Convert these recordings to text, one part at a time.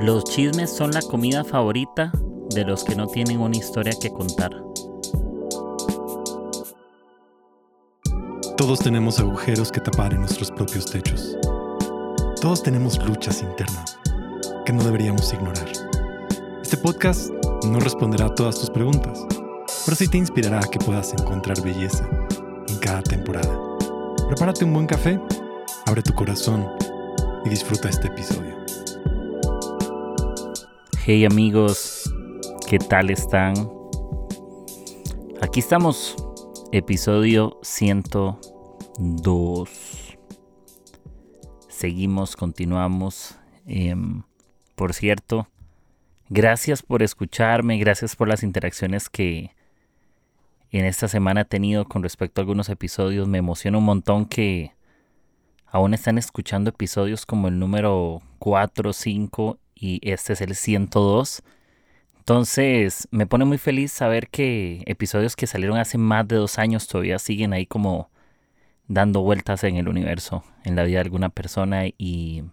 Los chismes son la comida favorita de los que no tienen una historia que contar. Todos tenemos agujeros que tapar en nuestros propios techos. Todos tenemos luchas internas que no deberíamos ignorar. Este podcast no responderá a todas tus preguntas, pero sí te inspirará a que puedas encontrar belleza en cada temporada. Prepárate un buen café, abre tu corazón y disfruta este episodio. Hey amigos, ¿qué tal están? Aquí estamos, episodio 102. Seguimos, continuamos. Em, por cierto, gracias por escucharme, gracias por las interacciones que en esta semana he tenido con respecto a algunos episodios. Me emociona un montón que aún están escuchando episodios como el número 4, 5 y este es el 102. Entonces me pone muy feliz saber que episodios que salieron hace más de dos años todavía siguen ahí como dando vueltas en el universo, en la vida de alguna persona y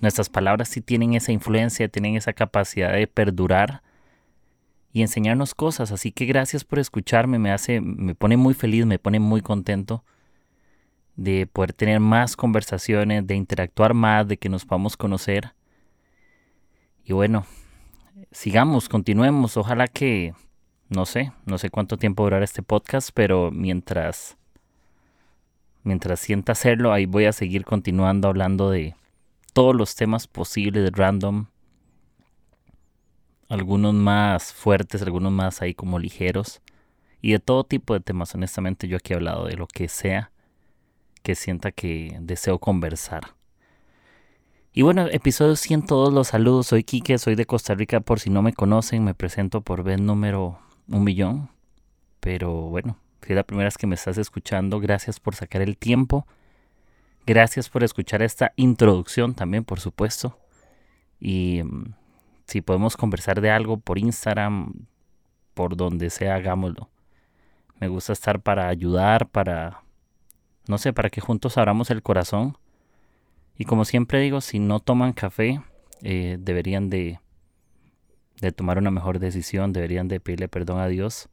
nuestras palabras sí tienen esa influencia, tienen esa capacidad de perdurar y enseñarnos cosas. Así que gracias por escucharme, me hace, me pone muy feliz, me pone muy contento de poder tener más conversaciones, de interactuar más, de que nos podamos conocer. Y bueno, sigamos, continuemos. Ojalá que, no sé, no sé cuánto tiempo durará este podcast, pero mientras, mientras sienta hacerlo, ahí voy a seguir continuando hablando de todos los temas posibles de random. Algunos más fuertes, algunos más ahí como ligeros. Y de todo tipo de temas, honestamente yo aquí he hablado de lo que sea que sienta que deseo conversar. Y bueno, episodio 102, los saludos. Soy Quique, soy de Costa Rica. Por si no me conocen, me presento por vez número un millón. Pero bueno, si es la primera vez que me estás escuchando, gracias por sacar el tiempo. Gracias por escuchar esta introducción también, por supuesto. Y mm, si podemos conversar de algo por Instagram, por donde sea, hagámoslo. Me gusta estar para ayudar, para, no sé, para que juntos abramos el corazón y como siempre digo, si no toman café, eh, deberían de, de tomar una mejor decisión, deberían de pedirle perdón a Dios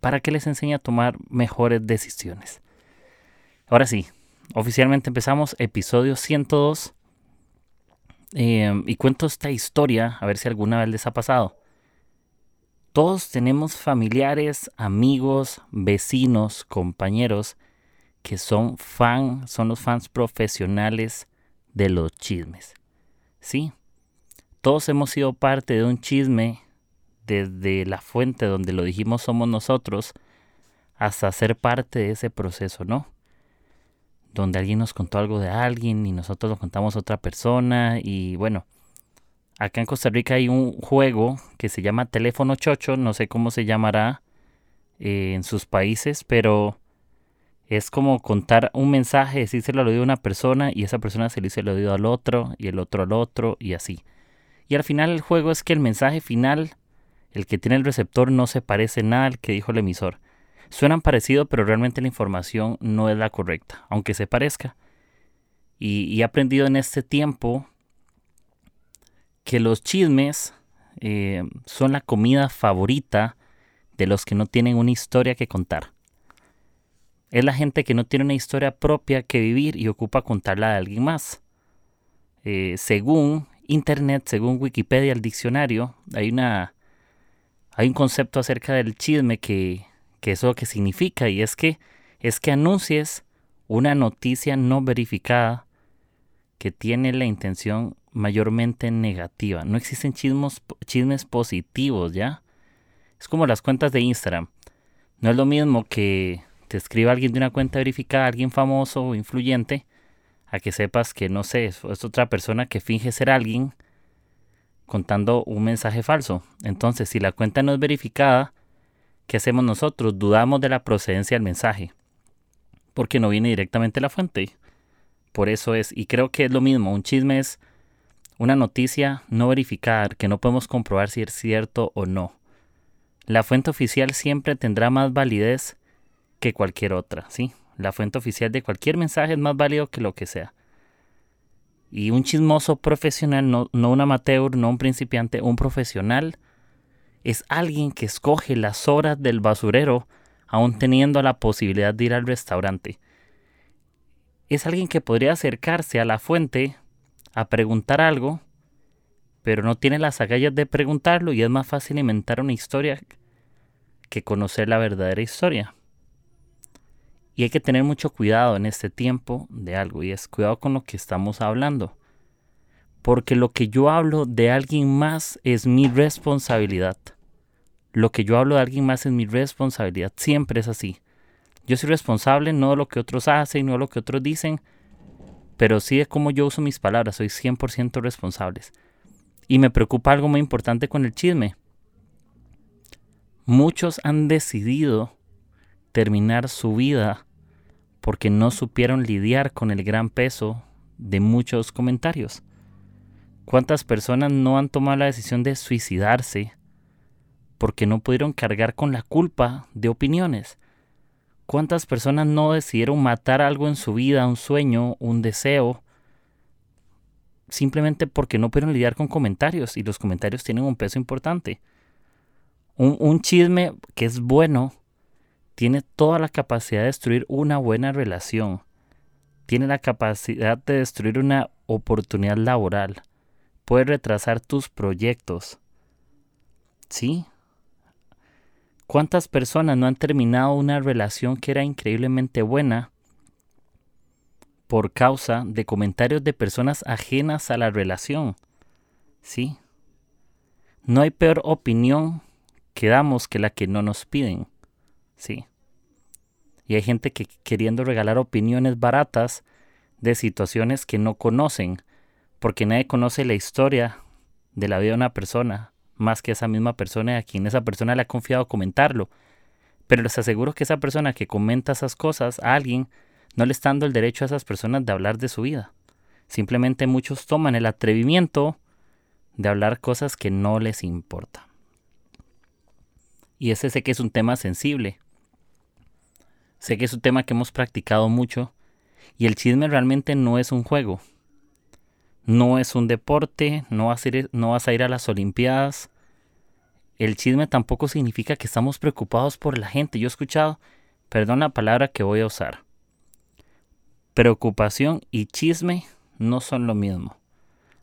para que les enseñe a tomar mejores decisiones. Ahora sí, oficialmente empezamos episodio 102 eh, y cuento esta historia a ver si alguna vez les ha pasado. Todos tenemos familiares, amigos, vecinos, compañeros que son fan, son los fans profesionales de los chismes. Sí, todos hemos sido parte de un chisme desde la fuente donde lo dijimos somos nosotros hasta ser parte de ese proceso, ¿no? Donde alguien nos contó algo de alguien y nosotros lo contamos a otra persona y bueno, acá en Costa Rica hay un juego que se llama teléfono chocho, no sé cómo se llamará eh, en sus países, pero es como contar un mensaje, decírselo al oído a una persona y esa persona se lo dice al oído al otro y el otro al otro y así. Y al final el juego es que el mensaje final, el que tiene el receptor, no se parece nada al que dijo el emisor. Suenan parecido, pero realmente la información no es la correcta, aunque se parezca. Y, he aprendido en este tiempo que los chismes eh, son la comida favorita de los que no tienen una historia que contar. Es la gente que no tiene una historia propia que vivir y ocupa contarla de alguien más. Eh, según Internet, según Wikipedia, el diccionario, hay, una, hay un concepto acerca del chisme que, que es lo que significa y es que es que anuncies una noticia no verificada que tiene la intención mayormente negativa. No existen chismos, chismes positivos, ¿ya? Es como las cuentas de Instagram. No es lo mismo que te escriba alguien de una cuenta verificada, alguien famoso o influyente, a que sepas que no sé, es otra persona que finge ser alguien contando un mensaje falso. Entonces, si la cuenta no es verificada, ¿qué hacemos nosotros? Dudamos de la procedencia del mensaje, porque no viene directamente la fuente. Por eso es, y creo que es lo mismo, un chisme es una noticia no verificada, que no podemos comprobar si es cierto o no. La fuente oficial siempre tendrá más validez que cualquier otra, ¿sí? La fuente oficial de cualquier mensaje es más válido que lo que sea. Y un chismoso profesional, no, no un amateur, no un principiante, un profesional, es alguien que escoge las horas del basurero aún teniendo la posibilidad de ir al restaurante. Es alguien que podría acercarse a la fuente a preguntar algo, pero no tiene las agallas de preguntarlo y es más fácil inventar una historia que conocer la verdadera historia. Y hay que tener mucho cuidado en este tiempo de algo, y es cuidado con lo que estamos hablando. Porque lo que yo hablo de alguien más es mi responsabilidad. Lo que yo hablo de alguien más es mi responsabilidad. Siempre es así. Yo soy responsable no de lo que otros hacen, no de lo que otros dicen, pero sí de cómo yo uso mis palabras. Soy 100% responsable. Y me preocupa algo muy importante con el chisme. Muchos han decidido terminar su vida porque no supieron lidiar con el gran peso de muchos comentarios. ¿Cuántas personas no han tomado la decisión de suicidarse porque no pudieron cargar con la culpa de opiniones? ¿Cuántas personas no decidieron matar algo en su vida, un sueño, un deseo, simplemente porque no pudieron lidiar con comentarios y los comentarios tienen un peso importante? Un, un chisme que es bueno tiene toda la capacidad de destruir una buena relación. Tiene la capacidad de destruir una oportunidad laboral. Puede retrasar tus proyectos. ¿Sí? ¿Cuántas personas no han terminado una relación que era increíblemente buena por causa de comentarios de personas ajenas a la relación? ¿Sí? No hay peor opinión que damos que la que no nos piden. Sí. Y hay gente que queriendo regalar opiniones baratas de situaciones que no conocen, porque nadie conoce la historia de la vida de una persona, más que esa misma persona a quien esa persona le ha confiado comentarlo. Pero les aseguro que esa persona que comenta esas cosas a alguien no le está dando el derecho a esas personas de hablar de su vida. Simplemente muchos toman el atrevimiento de hablar cosas que no les importa. Y ese sé que es un tema sensible, Sé que es un tema que hemos practicado mucho y el chisme realmente no es un juego. No es un deporte, no vas a ir, no vas a, ir a las Olimpiadas. El chisme tampoco significa que estamos preocupados por la gente. Yo he escuchado, perdón la palabra que voy a usar. Preocupación y chisme no son lo mismo.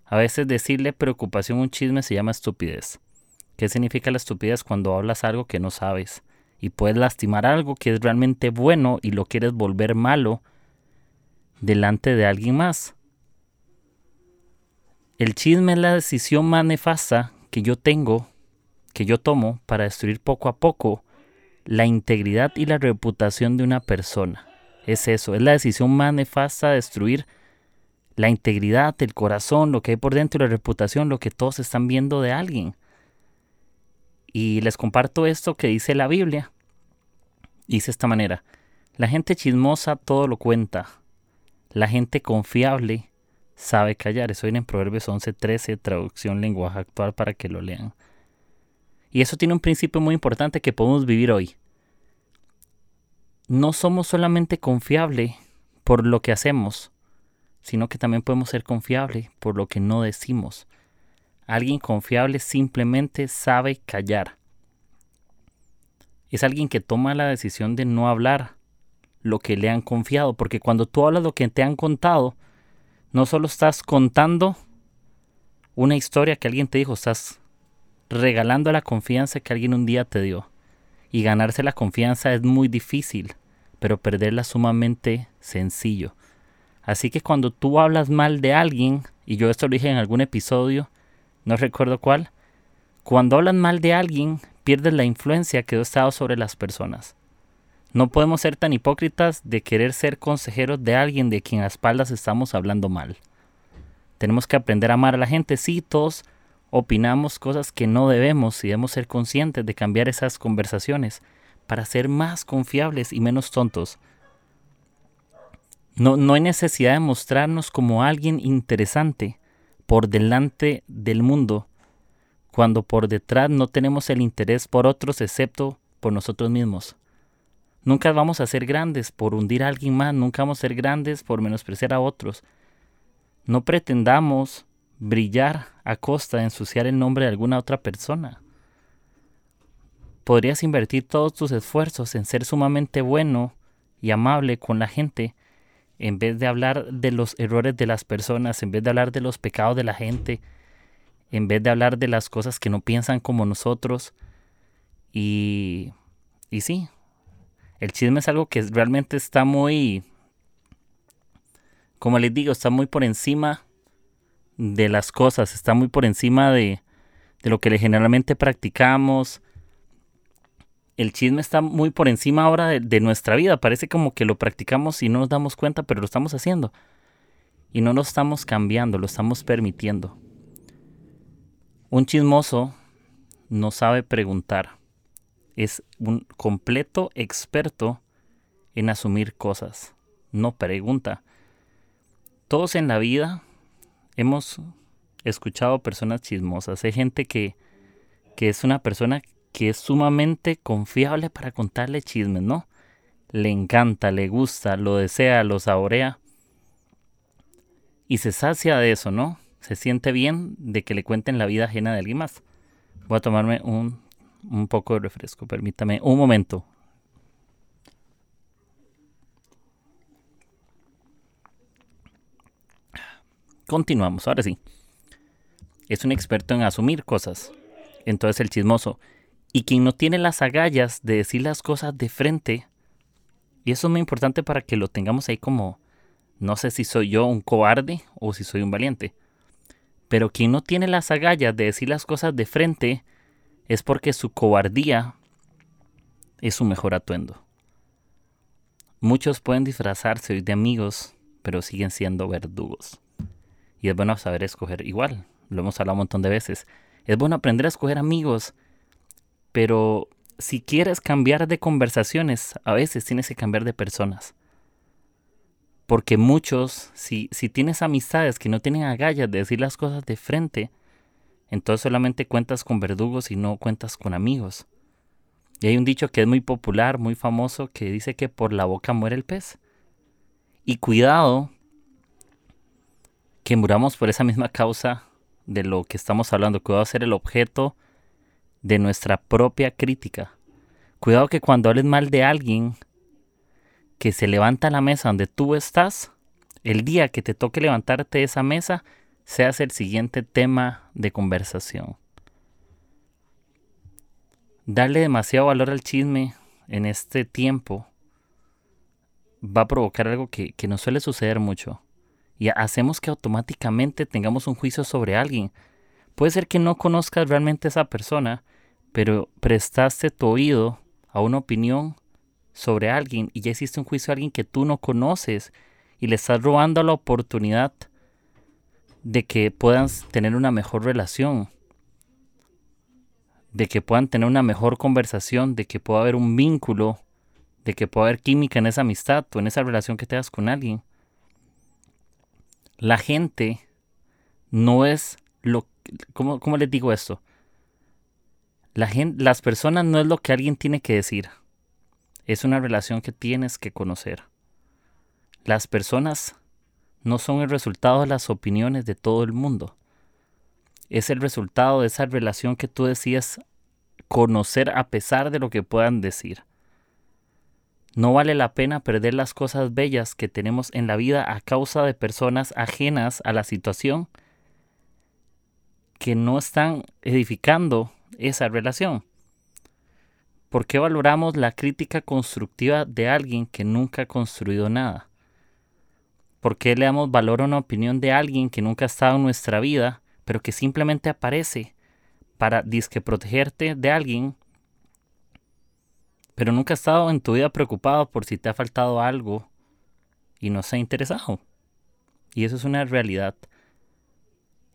A veces decirle preocupación a un chisme se llama estupidez. ¿Qué significa la estupidez cuando hablas algo que no sabes? Y puedes lastimar algo que es realmente bueno y lo quieres volver malo delante de alguien más. El chisme es la decisión más nefasta que yo tengo, que yo tomo para destruir poco a poco la integridad y la reputación de una persona. Es eso, es la decisión más nefasta de destruir la integridad, el corazón, lo que hay por dentro, la reputación, lo que todos están viendo de alguien. Y les comparto esto que dice la Biblia. Dice esta manera, la gente chismosa todo lo cuenta, la gente confiable sabe callar. Eso viene en Proverbios 11:13, traducción lenguaje actual para que lo lean. Y eso tiene un principio muy importante que podemos vivir hoy. No somos solamente confiables por lo que hacemos, sino que también podemos ser confiables por lo que no decimos. Alguien confiable simplemente sabe callar es alguien que toma la decisión de no hablar lo que le han confiado, porque cuando tú hablas lo que te han contado, no solo estás contando una historia que alguien te dijo, estás regalando la confianza que alguien un día te dio. Y ganarse la confianza es muy difícil, pero perderla sumamente sencillo. Así que cuando tú hablas mal de alguien, y yo esto lo dije en algún episodio, no recuerdo cuál, cuando hablas mal de alguien, pierdes la influencia que ha estado sobre las personas. No podemos ser tan hipócritas de querer ser consejeros de alguien de quien a espaldas estamos hablando mal. Tenemos que aprender a amar a la gente. Sí, todos opinamos cosas que no debemos y debemos ser conscientes de cambiar esas conversaciones para ser más confiables y menos tontos. No, no hay necesidad de mostrarnos como alguien interesante por delante del mundo cuando por detrás no tenemos el interés por otros excepto por nosotros mismos. Nunca vamos a ser grandes por hundir a alguien más, nunca vamos a ser grandes por menospreciar a otros. No pretendamos brillar a costa de ensuciar el nombre de alguna otra persona. Podrías invertir todos tus esfuerzos en ser sumamente bueno y amable con la gente, en vez de hablar de los errores de las personas, en vez de hablar de los pecados de la gente, en vez de hablar de las cosas que no piensan como nosotros. Y, y sí, el chisme es algo que realmente está muy, como les digo, está muy por encima de las cosas, está muy por encima de, de lo que generalmente practicamos. El chisme está muy por encima ahora de, de, nuestra vida. Parece como que lo practicamos y no nos damos cuenta, pero lo estamos haciendo. Y no lo estamos cambiando, lo estamos permitiendo. Un chismoso no sabe preguntar. Es un completo experto en asumir cosas. No pregunta. Todos en la vida hemos escuchado personas chismosas. Hay gente que, que es una persona que es sumamente confiable para contarle chismes, ¿no? Le encanta, le gusta, lo desea, lo saborea. Y se sacia de eso, ¿no? Se siente bien de que le cuenten la vida ajena de alguien más. Voy a tomarme un, un poco de refresco, permítame un momento. Continuamos, ahora sí. Es un experto en asumir cosas. Entonces el chismoso. Y quien no tiene las agallas de decir las cosas de frente. Y eso es muy importante para que lo tengamos ahí como, no sé si soy yo un cobarde o si soy un valiente. Pero quien no tiene las agallas de decir las cosas de frente es porque su cobardía es su mejor atuendo. Muchos pueden disfrazarse de amigos, pero siguen siendo verdugos. Y es bueno saber escoger igual, lo hemos hablado un montón de veces. Es bueno aprender a escoger amigos, pero si quieres cambiar de conversaciones, a veces tienes que cambiar de personas. Porque muchos, si, si tienes amistades que no tienen agallas de decir las cosas de frente, entonces solamente cuentas con verdugos y no cuentas con amigos. Y hay un dicho que es muy popular, muy famoso, que dice que por la boca muere el pez. Y cuidado que muramos por esa misma causa de lo que estamos hablando, a ser el objeto de nuestra propia crítica. Cuidado que cuando hables mal de alguien que se levanta la mesa donde tú estás, el día que te toque levantarte de esa mesa, seas el siguiente tema de conversación. Darle demasiado valor al chisme en este tiempo va a provocar algo que, que no suele suceder mucho y hacemos que automáticamente tengamos un juicio sobre alguien. Puede ser que no conozcas realmente a esa persona, pero prestaste tu oído a una opinión sobre alguien y ya hiciste un juicio a alguien que tú no conoces y le estás robando la oportunidad de que puedan tener una mejor relación, de que puedan tener una mejor conversación, de que pueda haber un vínculo, de que pueda haber química en esa amistad o en esa relación que tengas con alguien la gente no es lo... ¿Cómo, cómo les digo esto? La gente, las personas no es lo que alguien tiene que decir. Es una relación que tienes que conocer. Las personas no son el resultado de las opiniones de todo el mundo. Es el resultado de esa relación que tú decías conocer a pesar de lo que puedan decir. No vale la pena perder las cosas bellas que tenemos en la vida a causa de personas ajenas a la situación que no están edificando esa relación. ¿Por qué valoramos la crítica constructiva de alguien que nunca ha construido nada? ¿Por qué le damos valor a una opinión de alguien que nunca ha estado en nuestra vida, pero que simplemente aparece para disque protegerte de alguien pero nunca has estado en tu vida preocupado por si te ha faltado algo y no se ha interesado. Y eso es una realidad.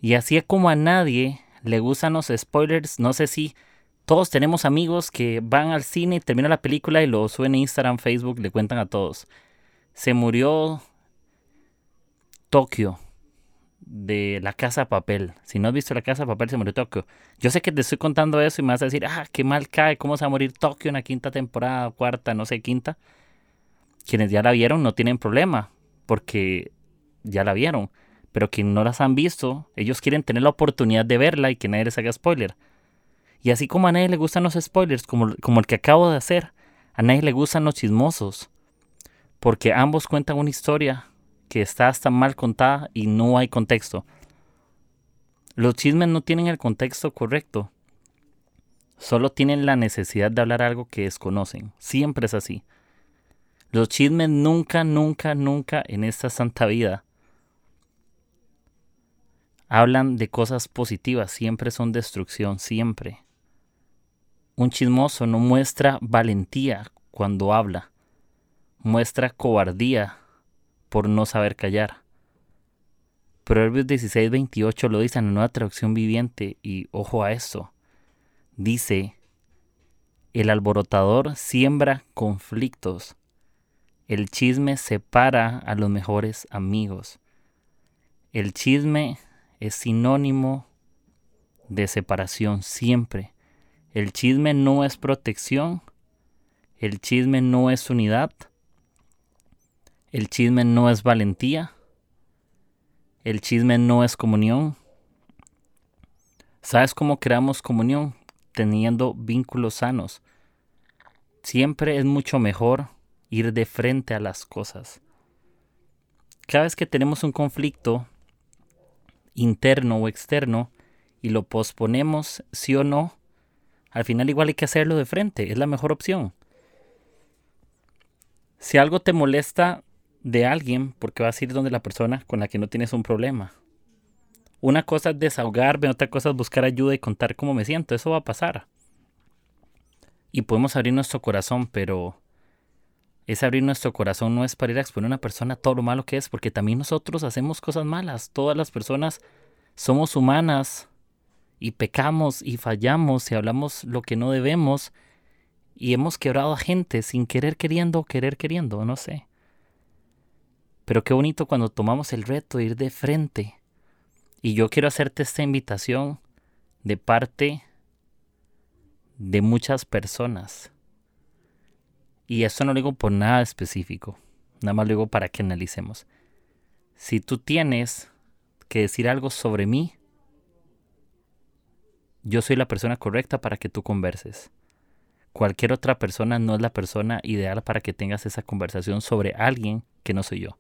Y así es como a nadie le gustan los spoilers, no sé si todos tenemos amigos que van al cine terminan la película y lo suben en Instagram, Facebook, le cuentan a todos. Se murió Tokio de La Casa de Papel. Si no has visto La Casa de Papel, se murió Tokio. Yo sé que te estoy contando eso y me vas a decir, ah, qué mal cae, cómo se va a morir Tokio en la quinta temporada, cuarta, no sé, quinta. Quienes ya la vieron no tienen problema, porque ya la vieron. pero que no las han visto, ellos quieren tener la oportunidad de verla y que nadie les haga spoiler. Y así como a nadie le gustan los spoilers, como, como el que acabo de hacer, a nadie le gustan los chismosos, porque ambos cuentan una historia que está hasta mal contada y no hay contexto. Los chismes no tienen el contexto correcto. Solo tienen la necesidad de hablar algo que desconocen. Siempre es así. Los chismes nunca, nunca, nunca en esta santa vida hablan de cosas positivas. Siempre son destrucción, siempre. Un chismoso no muestra valentía cuando habla. Muestra cobardía por no saber callar. Proverbios 16, 28 lo dice en nueva traducción viviente y ojo a esto. Dice, el alborotador siembra conflictos. El chisme separa a los mejores amigos. El chisme es sinónimo de separación siempre. El chisme no es protección. El chisme no es unidad. El chisme no es valentía. El chisme no es comunión. ¿Sabes cómo creamos comunión? Teniendo vínculos sanos. Siempre es mucho mejor ir de frente a las cosas. Cada vez que tenemos un conflicto interno o externo y lo posponemos, sí o no, al final igual hay que hacerlo de frente, es la mejor opción. Si algo te molesta de alguien porque vas a ir donde la persona con la que no tienes un problema. Una cosa es desahogarme, otra cosa es buscar ayuda y contar cómo me siento. Eso va a pasar. Y podemos abrir nuestro corazón, pero ese abrir nuestro corazón no es para ir a exponer a una persona todo lo malo que es, porque también nosotros hacemos cosas malas. Todas las personas somos humanas y pecamos y fallamos y hablamos lo que no debemos y hemos quebrado a gente sin querer queriendo querer queriendo, no sé. Pero qué bonito cuando tomamos el reto de ir de frente. Y yo quiero hacerte esta invitación de parte de muchas personas. Y esto no lo digo por nada específico, nada más lo digo para que analicemos. Si tú tienes que decir algo sobre mí, yo soy la persona correcta para que tú converses. Cualquier otra persona no es la persona ideal para que tengas esa conversación sobre alguien que no soy yo.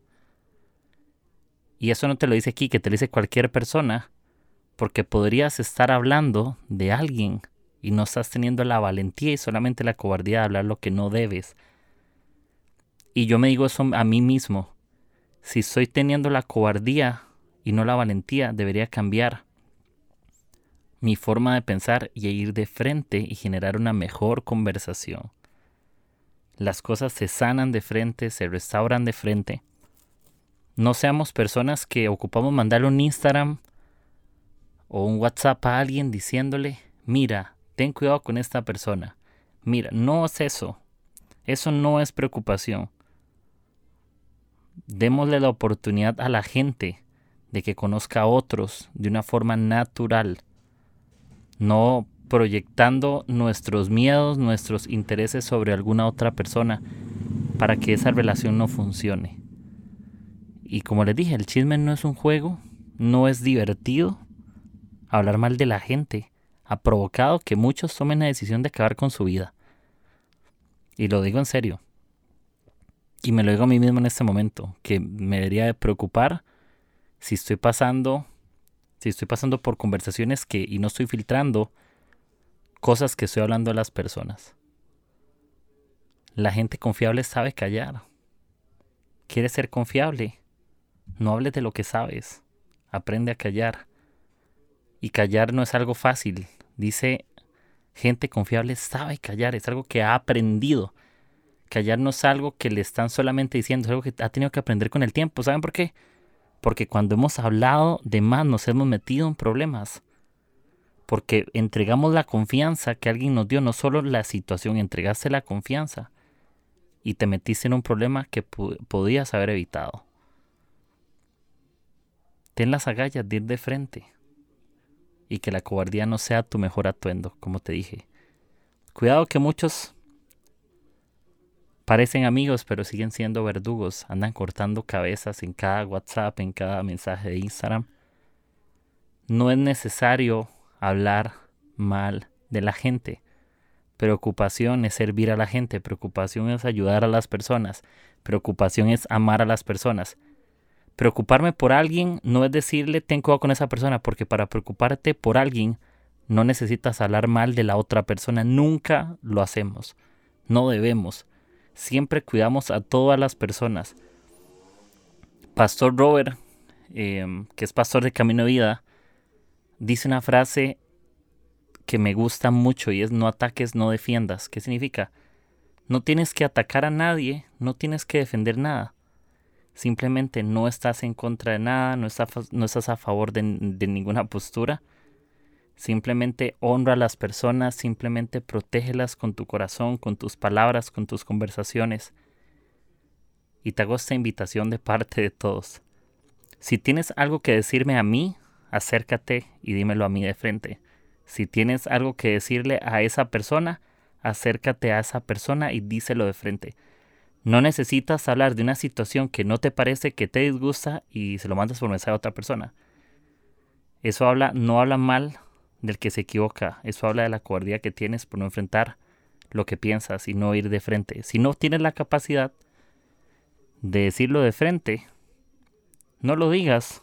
Y eso no te lo dice aquí, que te lo dice cualquier persona, porque podrías estar hablando de alguien y no estás teniendo la valentía y solamente la cobardía de hablar lo que no debes. Y yo me digo eso a mí mismo. Si estoy teniendo la cobardía y no la valentía, debería cambiar mi forma de pensar y ir de frente y generar una mejor conversación. Las cosas se sanan de frente, se restauran de frente no seamos personas que ocupamos mandarle un Instagram o un WhatsApp a alguien diciéndole, mira, ten cuidado con esta persona. Mira, no es eso. Eso no es preocupación. Démosle la oportunidad a la gente de que conozca a otros de una forma natural, no proyectando nuestros miedos, nuestros intereses sobre alguna otra persona para que esa relación no funcione. Y como les dije, el chisme no es un juego, no es divertido. Hablar mal de la gente ha provocado que muchos tomen la decisión de acabar con su vida. Y lo digo en serio. Y me lo digo a mí mismo en este momento, que me debería de preocupar si estoy pasando, si estoy pasando por conversaciones que y no estoy filtrando cosas que estoy hablando a las personas. La gente confiable sabe callar. Quiere ser confiable no hables de lo que sabes. Aprende a callar. Y callar no es algo fácil. Dice, gente confiable sabe callar. Es algo que ha aprendido. Callar no es algo que le están solamente diciendo. Es algo que ha tenido que aprender con el tiempo. ¿Saben por qué? Porque cuando hemos hablado de más nos hemos metido en problemas. Porque entregamos la confianza que alguien nos dio. No solo la situación, entregaste la confianza. Y te metiste en un problema que podías haber evitado. Ten las agallas de de frente y que la cobardía no sea tu mejor atuendo, como te dije. Cuidado que muchos Parecen amigos, pero siguen siendo verdugos. Andan cortando cabezas en cada WhatsApp, en cada mensaje de Instagram. No es necesario hablar mal de la gente. Preocupación es servir a la gente, preocupación es ayudar a las personas, preocupación es amar a las personas. Preocuparme por alguien no es decirle ten cuidado con esa persona, porque para preocuparte por alguien no necesitas hablar mal de la otra persona, nunca lo hacemos, no debemos. Siempre cuidamos a todas las personas. Pastor Robert, em, que es pastor de Camino de Vida, dice una frase que me gusta mucho y es no ataques, no defiendas. ¿Qué significa? No tienes que atacar a nadie, no tienes que defender nada. Simplemente no estás en contra de nada, no estás, no estás a favor de, de ninguna postura. Simplemente honra a las personas, simplemente protégelas con tu corazón, con tus palabras, con tus conversaciones. Y te hago esta invitación de parte de todos. Si tienes algo que decirme a mí, acércate y dímelo a mí de frente. Si tienes algo que decirle a esa persona, acércate a esa persona y díselo de frente. No necesitas hablar de una situación que no te parece que te disgusta y se lo mandas por mensaje a otra persona. Eso habla, no habla mal del que se equivoca, eso habla de la cobardía que tienes por no enfrentar lo que piensas y no ir de frente. Si no tienes la capacidad de decirlo de frente, no lo digas,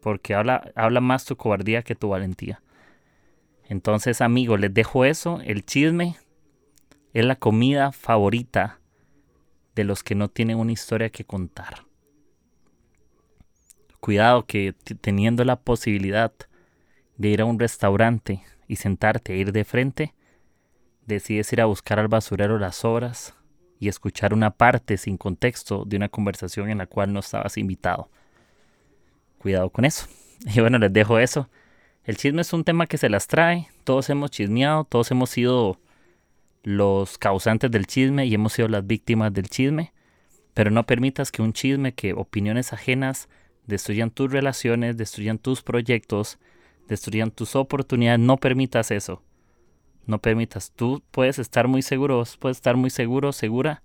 porque habla, habla más tu cobardía que tu valentía. Entonces, amigos, les dejo eso. El chisme es la comida favorita de los que no tienen una historia que contar. Cuidado que teniendo la posibilidad de ir a un restaurante y sentarte e ir de frente, decides ir a buscar al basurero las obras y escuchar una parte sin contexto de una conversación en la cual no estabas invitado. Cuidado con eso. Y bueno, les dejo eso. El chisme es un tema que se las trae, todos hemos chismeado, todos hemos sido los causantes del chisme y hemos sido las víctimas del chisme, pero no permitas que un chisme, que opiniones ajenas destruyan tus relaciones, destruyan tus proyectos, destruyan tus oportunidades, no permitas eso. No permitas, tú puedes estar muy seguro, puedes estar muy seguro, segura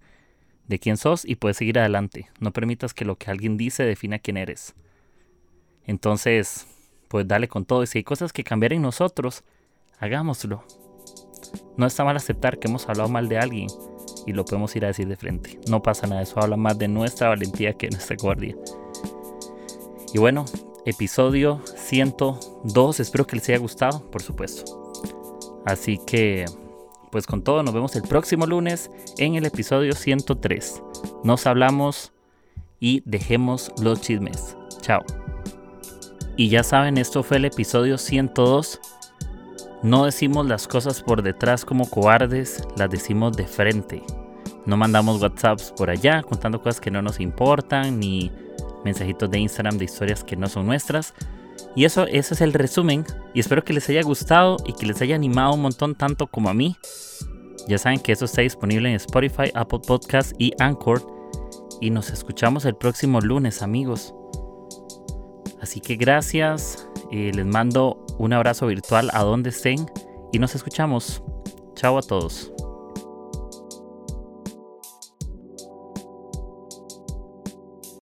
de quién sos y puedes seguir adelante. No permitas que lo que alguien dice defina quién eres. Entonces, pues dale con todo. Y si hay cosas que cambiar en nosotros, hagámoslo. No está mal aceptar que hemos hablado mal de alguien y lo podemos ir a decir de frente. No pasa nada, eso habla más de nuestra valentía que de nuestra guardia. Y bueno, episodio 102, espero que les haya gustado, por supuesto. Así que, pues con todo, nos vemos el próximo lunes en el episodio 103. Nos hablamos y dejemos los chismes. Chao. Y ya saben, esto fue el episodio 102. No decimos las cosas por detrás como cobardes, las decimos de frente. No mandamos WhatsApps por allá contando cosas que no nos importan, ni mensajitos de Instagram de historias que no son nuestras. Y eso, es el resumen. Y espero que les haya gustado y que les haya animado un montón tanto como a mí. Ya saben que eso está disponible en Spotify, Apple Podcasts y Anchor. Y nos escuchamos el próximo lunes, amigos. Así que gracias, eh, les mando un abrazo virtual a donde estén y nos escuchamos. Chao a todos.